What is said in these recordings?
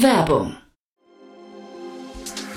Werbung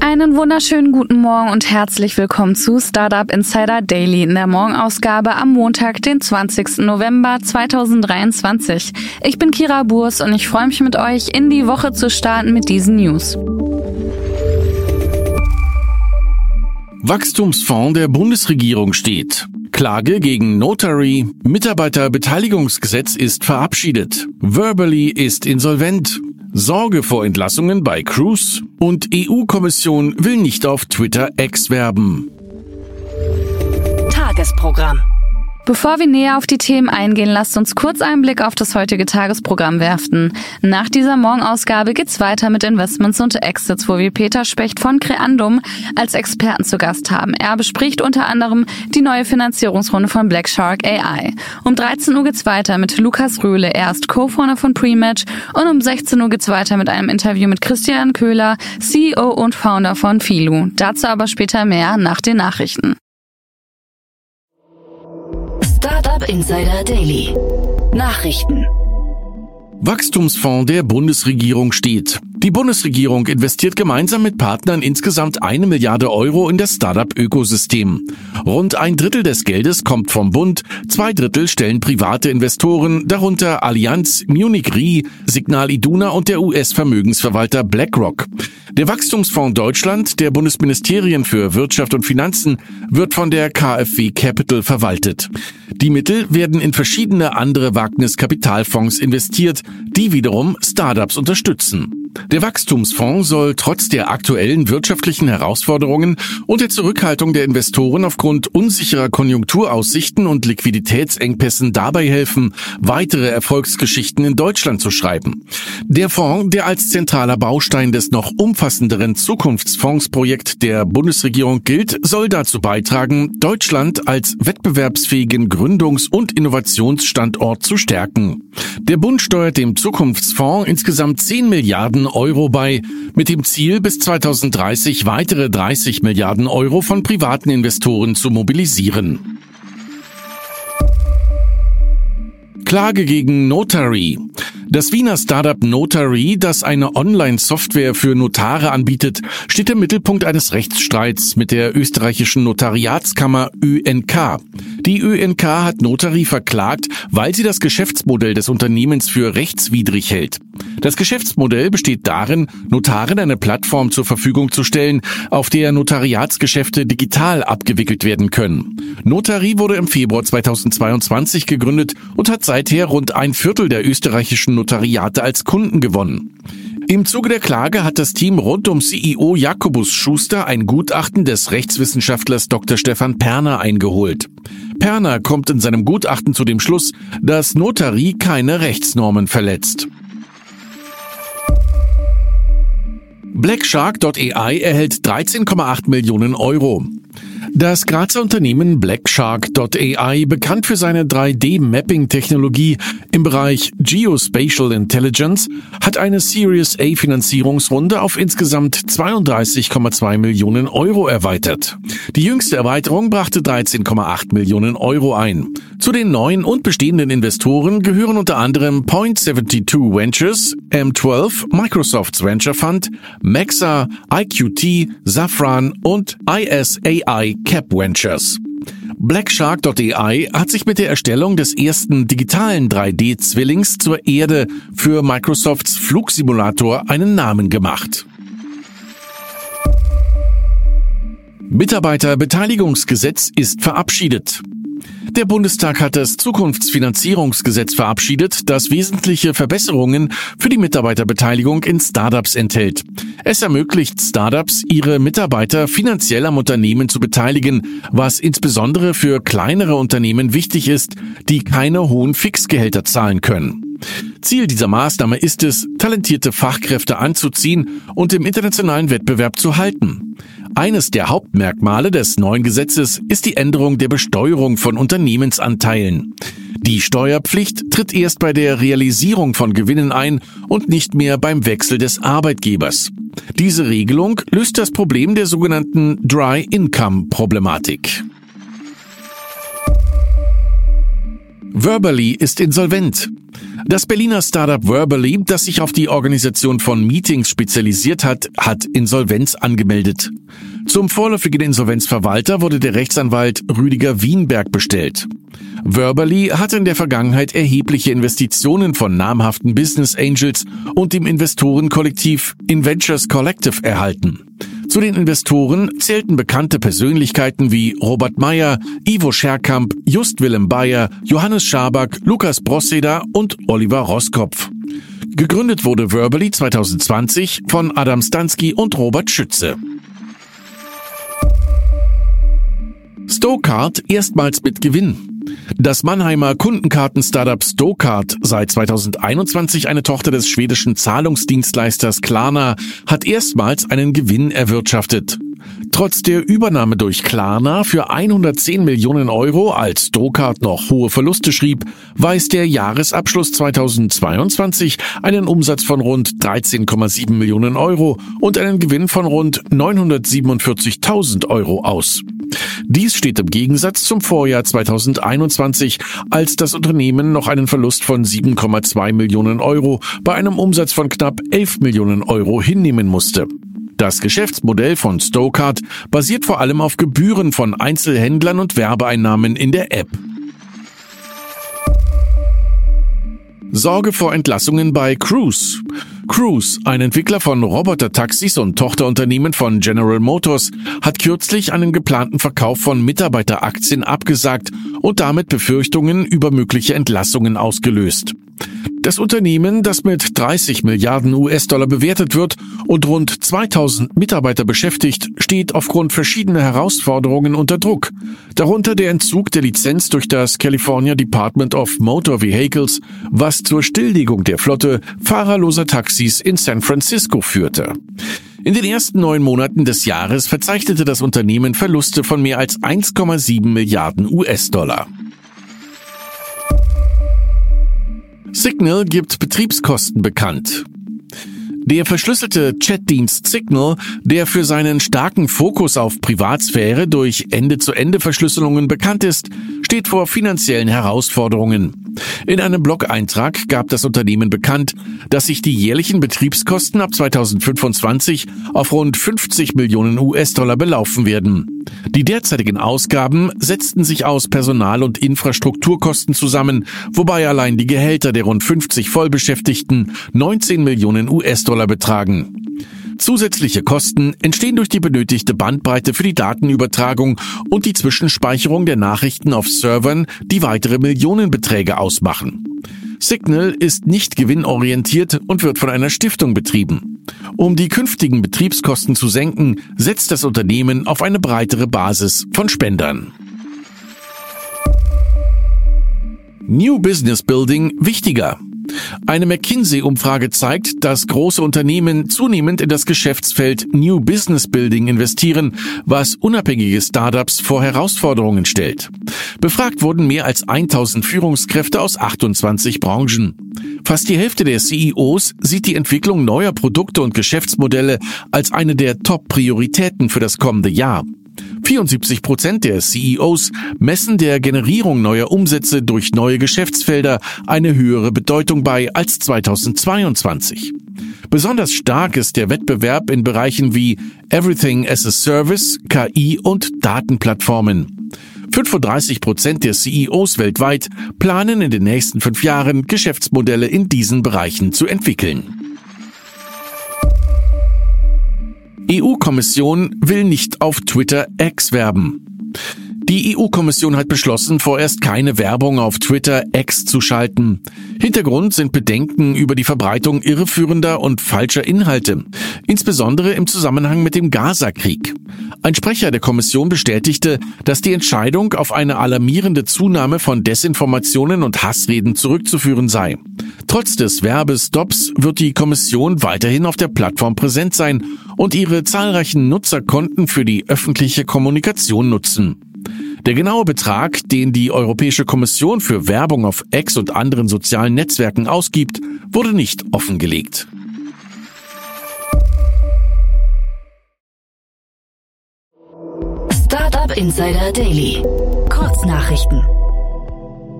Einen wunderschönen guten Morgen und herzlich willkommen zu Startup Insider Daily in der Morgenausgabe am Montag, den 20. November 2023. Ich bin Kira Burs und ich freue mich mit euch in die Woche zu starten mit diesen News. Wachstumsfonds der Bundesregierung steht. Klage gegen Notary. Mitarbeiterbeteiligungsgesetz ist verabschiedet. Verbally ist insolvent. Sorge vor Entlassungen bei Cruise und EU-Kommission will nicht auf Twitter X werben. Tagesprogramm. Bevor wir näher auf die Themen eingehen, lasst uns kurz einen Blick auf das heutige Tagesprogramm werfen. Nach dieser Morgenausgabe geht's weiter mit Investments und Exits, wo wir Peter Specht von Creandum als Experten zu Gast haben. Er bespricht unter anderem die neue Finanzierungsrunde von Black Shark AI. Um 13 Uhr geht's weiter mit Lukas Röhle, er ist Co-Founder von Prematch und um 16 Uhr geht's weiter mit einem Interview mit Christian Köhler, CEO und Founder von Filu. Dazu aber später mehr nach den Nachrichten. Startup Insider Daily. Nachrichten. Wachstumsfonds der Bundesregierung steht. Die Bundesregierung investiert gemeinsam mit Partnern insgesamt eine Milliarde Euro in das Startup-Ökosystem. Rund ein Drittel des Geldes kommt vom Bund, zwei Drittel stellen private Investoren, darunter Allianz, Munich Re, Signal Iduna und der US-Vermögensverwalter BlackRock. Der Wachstumsfonds Deutschland der Bundesministerien für Wirtschaft und Finanzen wird von der KfW Capital verwaltet. Die Mittel werden in verschiedene andere Wagniskapitalfonds investiert, die wiederum Startups unterstützen. Der Wachstumsfonds soll trotz der aktuellen wirtschaftlichen Herausforderungen und der Zurückhaltung der Investoren aufgrund unsicherer Konjunkturaussichten und Liquiditätsengpässen dabei helfen, weitere Erfolgsgeschichten in Deutschland zu schreiben. Der Fonds, der als zentraler Baustein des noch umfassenderen Zukunftsfondsprojekt der Bundesregierung gilt, soll dazu beitragen, Deutschland als wettbewerbsfähigen Gründungs- und Innovationsstandort zu stärken. Der Bund steuert dem Zukunftsfonds insgesamt 10 Milliarden Euro bei, mit dem Ziel, bis 2030 weitere 30 Milliarden Euro von privaten Investoren zu mobilisieren. Klage gegen Notary. Das Wiener Startup Notary, das eine Online-Software für Notare anbietet, steht im Mittelpunkt eines Rechtsstreits mit der österreichischen Notariatskammer ÖNK. Die ÖNK hat Notary verklagt, weil sie das Geschäftsmodell des Unternehmens für rechtswidrig hält. Das Geschäftsmodell besteht darin, Notaren eine Plattform zur Verfügung zu stellen, auf der Notariatsgeschäfte digital abgewickelt werden können. Notary wurde im Februar 2022 gegründet und hat seither rund ein Viertel der österreichischen Notariate als Kunden gewonnen. Im Zuge der Klage hat das Team rund um CEO Jakobus Schuster ein Gutachten des Rechtswissenschaftlers Dr. Stefan Perner eingeholt. Perner kommt in seinem Gutachten zu dem Schluss, dass Notary keine Rechtsnormen verletzt. Blackshark.ai erhält 13,8 Millionen Euro. Das Grazer Unternehmen Blackshark.ai, bekannt für seine 3D-Mapping-Technologie im Bereich Geospatial Intelligence, hat eine Series A Finanzierungsrunde auf insgesamt 32,2 Millionen Euro erweitert. Die jüngste Erweiterung brachte 13,8 Millionen Euro ein. Zu den neuen und bestehenden Investoren gehören unter anderem Point72 Ventures, M12, Microsofts Venture Fund, Maxa, IQT, Safran und ISAI Cap Ventures. Blackshark.ai hat sich mit der Erstellung des ersten digitalen 3D-Zwillings zur Erde für Microsofts Flugsimulator einen Namen gemacht. Mitarbeiterbeteiligungsgesetz ist verabschiedet. Der Bundestag hat das Zukunftsfinanzierungsgesetz verabschiedet, das wesentliche Verbesserungen für die Mitarbeiterbeteiligung in Startups enthält. Es ermöglicht Startups, ihre Mitarbeiter finanziell am Unternehmen zu beteiligen, was insbesondere für kleinere Unternehmen wichtig ist, die keine hohen Fixgehälter zahlen können. Ziel dieser Maßnahme ist es, talentierte Fachkräfte anzuziehen und im internationalen Wettbewerb zu halten. Eines der Hauptmerkmale des neuen Gesetzes ist die Änderung der Besteuerung von Unternehmensanteilen. Die Steuerpflicht tritt erst bei der Realisierung von Gewinnen ein und nicht mehr beim Wechsel des Arbeitgebers. Diese Regelung löst das Problem der sogenannten Dry Income Problematik. Verbally ist insolvent. Das Berliner Startup Verbally, das sich auf die Organisation von Meetings spezialisiert hat, hat Insolvenz angemeldet. Zum vorläufigen Insolvenzverwalter wurde der Rechtsanwalt Rüdiger Wienberg bestellt. Verbally hat in der Vergangenheit erhebliche Investitionen von namhaften Business Angels und dem Investorenkollektiv Inventures Collective erhalten. Zu den Investoren zählten bekannte Persönlichkeiten wie Robert Meyer, Ivo Scherkamp, Just Willem Bayer, Johannes Schaback, Lukas Brosseder und Oliver Roskopf. Gegründet wurde Verbally 2020 von Adam Stansky und Robert Schütze. Stokart erstmals mit Gewinn. Das Mannheimer Kundenkarten-Startup Stokart, seit 2021 eine Tochter des schwedischen Zahlungsdienstleisters Klarna, hat erstmals einen Gewinn erwirtschaftet. Trotz der Übernahme durch Klarna für 110 Millionen Euro, als Stokart noch hohe Verluste schrieb, weist der Jahresabschluss 2022 einen Umsatz von rund 13,7 Millionen Euro und einen Gewinn von rund 947.000 Euro aus. Dies steht im Gegensatz zum Vorjahr 2021, als das Unternehmen noch einen Verlust von 7,2 Millionen Euro bei einem Umsatz von knapp 11 Millionen Euro hinnehmen musste. Das Geschäftsmodell von Stokart basiert vor allem auf Gebühren von Einzelhändlern und Werbeeinnahmen in der App. Sorge vor Entlassungen bei Cruise. Cruise, ein Entwickler von Robotertaxis und Tochterunternehmen von General Motors, hat kürzlich einen geplanten Verkauf von Mitarbeiteraktien abgesagt und damit Befürchtungen über mögliche Entlassungen ausgelöst. Das Unternehmen, das mit 30 Milliarden US-Dollar bewertet wird und rund 2000 Mitarbeiter beschäftigt, steht aufgrund verschiedener Herausforderungen unter Druck. Darunter der Entzug der Lizenz durch das California Department of Motor Vehicles, was zur Stilllegung der Flotte fahrerloser Taxis in San Francisco führte. In den ersten neun Monaten des Jahres verzeichnete das Unternehmen Verluste von mehr als 1,7 Milliarden US-Dollar. Signal gibt Betriebskosten bekannt. Der verschlüsselte Chatdienst Signal, der für seinen starken Fokus auf Privatsphäre durch Ende-zu-Ende-Verschlüsselungen bekannt ist, steht vor finanziellen Herausforderungen. In einem Blog-Eintrag gab das Unternehmen bekannt, dass sich die jährlichen Betriebskosten ab 2025 auf rund 50 Millionen US-Dollar belaufen werden. Die derzeitigen Ausgaben setzten sich aus Personal- und Infrastrukturkosten zusammen, wobei allein die Gehälter der rund 50 Vollbeschäftigten 19 Millionen US-Dollar betragen. Zusätzliche Kosten entstehen durch die benötigte Bandbreite für die Datenübertragung und die Zwischenspeicherung der Nachrichten auf Servern, die weitere Millionenbeträge ausmachen. Signal ist nicht gewinnorientiert und wird von einer Stiftung betrieben. Um die künftigen Betriebskosten zu senken, setzt das Unternehmen auf eine breitere Basis von Spendern. New Business Building wichtiger. Eine McKinsey-Umfrage zeigt, dass große Unternehmen zunehmend in das Geschäftsfeld New Business Building investieren, was unabhängige Startups vor Herausforderungen stellt. Befragt wurden mehr als 1000 Führungskräfte aus 28 Branchen. Fast die Hälfte der CEOs sieht die Entwicklung neuer Produkte und Geschäftsmodelle als eine der Top-Prioritäten für das kommende Jahr. 74 Prozent der CEOs messen der Generierung neuer Umsätze durch neue Geschäftsfelder eine höhere Bedeutung bei als 2022. Besonders stark ist der Wettbewerb in Bereichen wie Everything as a Service, KI und Datenplattformen. 35 Prozent der CEOs weltweit planen in den nächsten fünf Jahren Geschäftsmodelle in diesen Bereichen zu entwickeln. EU-Kommission will nicht auf Twitter X werben. Die EU-Kommission hat beschlossen, vorerst keine Werbung auf Twitter X zu schalten. Hintergrund sind Bedenken über die Verbreitung irreführender und falscher Inhalte, insbesondere im Zusammenhang mit dem Gaza-Krieg. Ein Sprecher der Kommission bestätigte, dass die Entscheidung auf eine alarmierende Zunahme von Desinformationen und Hassreden zurückzuführen sei. Trotz des Werbestops wird die Kommission weiterhin auf der Plattform präsent sein und ihre zahlreichen Nutzerkonten für die öffentliche Kommunikation nutzen. Der genaue Betrag, den die Europäische Kommission für Werbung auf X und anderen sozialen Netzwerken ausgibt, wurde nicht offengelegt. Startup Insider Daily. Kurznachrichten.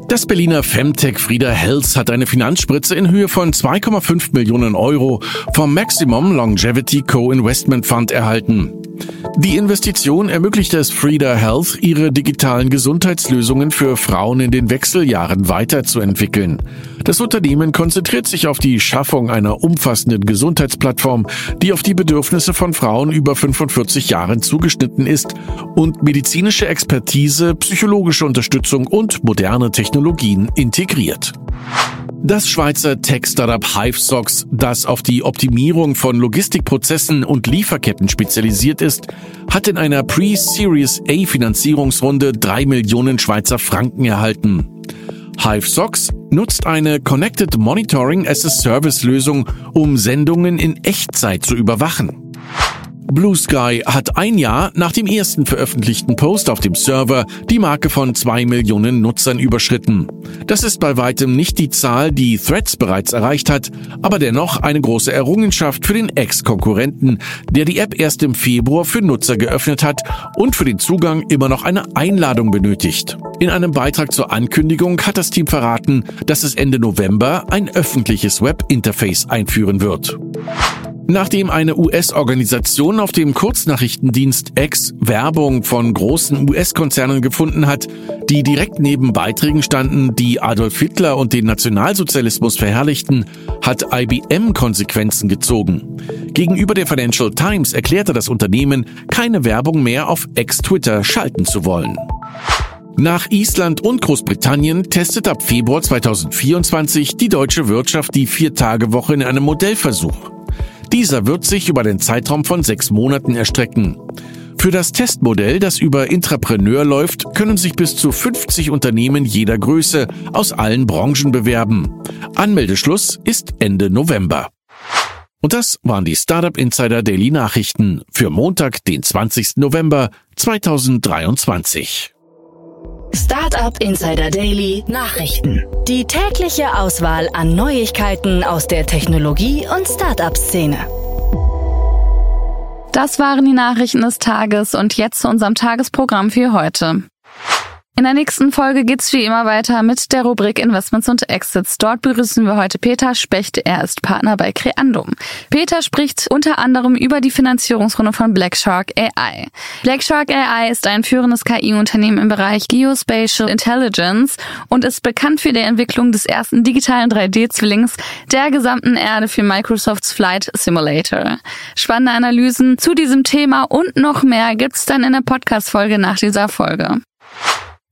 Das Berliner Femtech Frieda Health hat eine Finanzspritze in Höhe von 2,5 Millionen Euro vom Maximum Longevity Co-Investment Fund erhalten. Die Investition ermöglichte es Frida Health, ihre digitalen Gesundheitslösungen für Frauen in den Wechseljahren weiterzuentwickeln. Das Unternehmen konzentriert sich auf die Schaffung einer umfassenden Gesundheitsplattform, die auf die Bedürfnisse von Frauen über 45 Jahren zugeschnitten ist und medizinische Expertise, psychologische Unterstützung und moderne Technologien integriert. Das Schweizer Tech-Startup HiveSox, das auf die Optimierung von Logistikprozessen und Lieferketten spezialisiert ist, hat in einer Pre-Series A Finanzierungsrunde drei Millionen Schweizer Franken erhalten. HiveSox nutzt eine Connected Monitoring as a Service Lösung, um Sendungen in Echtzeit zu überwachen. Blue Sky hat ein Jahr nach dem ersten veröffentlichten Post auf dem Server die Marke von zwei Millionen Nutzern überschritten. Das ist bei weitem nicht die Zahl, die Threads bereits erreicht hat, aber dennoch eine große Errungenschaft für den Ex-Konkurrenten, der die App erst im Februar für Nutzer geöffnet hat und für den Zugang immer noch eine Einladung benötigt. In einem Beitrag zur Ankündigung hat das Team verraten, dass es Ende November ein öffentliches Web-Interface einführen wird. Nachdem eine US-Organisation auf dem Kurznachrichtendienst X Werbung von großen US-Konzernen gefunden hat, die direkt neben Beiträgen standen, die Adolf Hitler und den Nationalsozialismus verherrlichten, hat IBM Konsequenzen gezogen. Gegenüber der Financial Times erklärte das Unternehmen, keine Werbung mehr auf X-Twitter schalten zu wollen. Nach Island und Großbritannien testet ab Februar 2024 die deutsche Wirtschaft die Vier-Tage-Woche in einem Modellversuch. Dieser wird sich über den Zeitraum von sechs Monaten erstrecken. Für das Testmodell, das über Intrapreneur läuft, können sich bis zu 50 Unternehmen jeder Größe aus allen Branchen bewerben. Anmeldeschluss ist Ende November. Und das waren die Startup Insider Daily Nachrichten für Montag, den 20. November 2023. Startup Insider Daily Nachrichten. Die tägliche Auswahl an Neuigkeiten aus der Technologie- und Startup-Szene. Das waren die Nachrichten des Tages und jetzt zu unserem Tagesprogramm für heute. In der nächsten Folge geht's wie immer weiter mit der Rubrik Investments und Exits. Dort begrüßen wir heute Peter Specht. Er ist Partner bei Creandum. Peter spricht unter anderem über die Finanzierungsrunde von Black Shark AI. Black Shark AI ist ein führendes KI-Unternehmen im Bereich Geospatial Intelligence und ist bekannt für die Entwicklung des ersten digitalen 3D-Zwillings der gesamten Erde für Microsofts Flight Simulator. Spannende Analysen zu diesem Thema und noch mehr gibt's dann in der Podcast-Folge nach dieser Folge.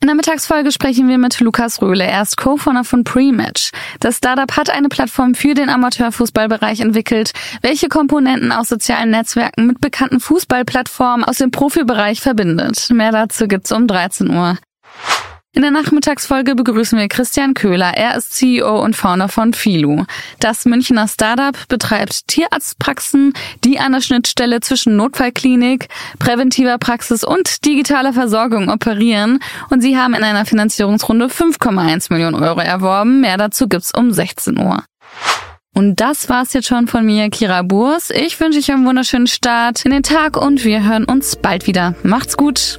In der Mittagsfolge sprechen wir mit Lukas Röhle. Er ist Co-Founder von Prematch. Das Startup hat eine Plattform für den Amateurfußballbereich entwickelt, welche Komponenten aus sozialen Netzwerken mit bekannten Fußballplattformen aus dem Profibereich verbindet. Mehr dazu gibt's um 13 Uhr. In der Nachmittagsfolge begrüßen wir Christian Köhler. Er ist CEO und Founder von Filu. Das Münchner Startup betreibt Tierarztpraxen, die an der Schnittstelle zwischen Notfallklinik, präventiver Praxis und digitaler Versorgung operieren. Und sie haben in einer Finanzierungsrunde 5,1 Millionen Euro erworben. Mehr dazu gibt's um 16 Uhr. Und das war's jetzt schon von mir, Kira Burs. Ich wünsche euch einen wunderschönen Start in den Tag und wir hören uns bald wieder. Macht's gut!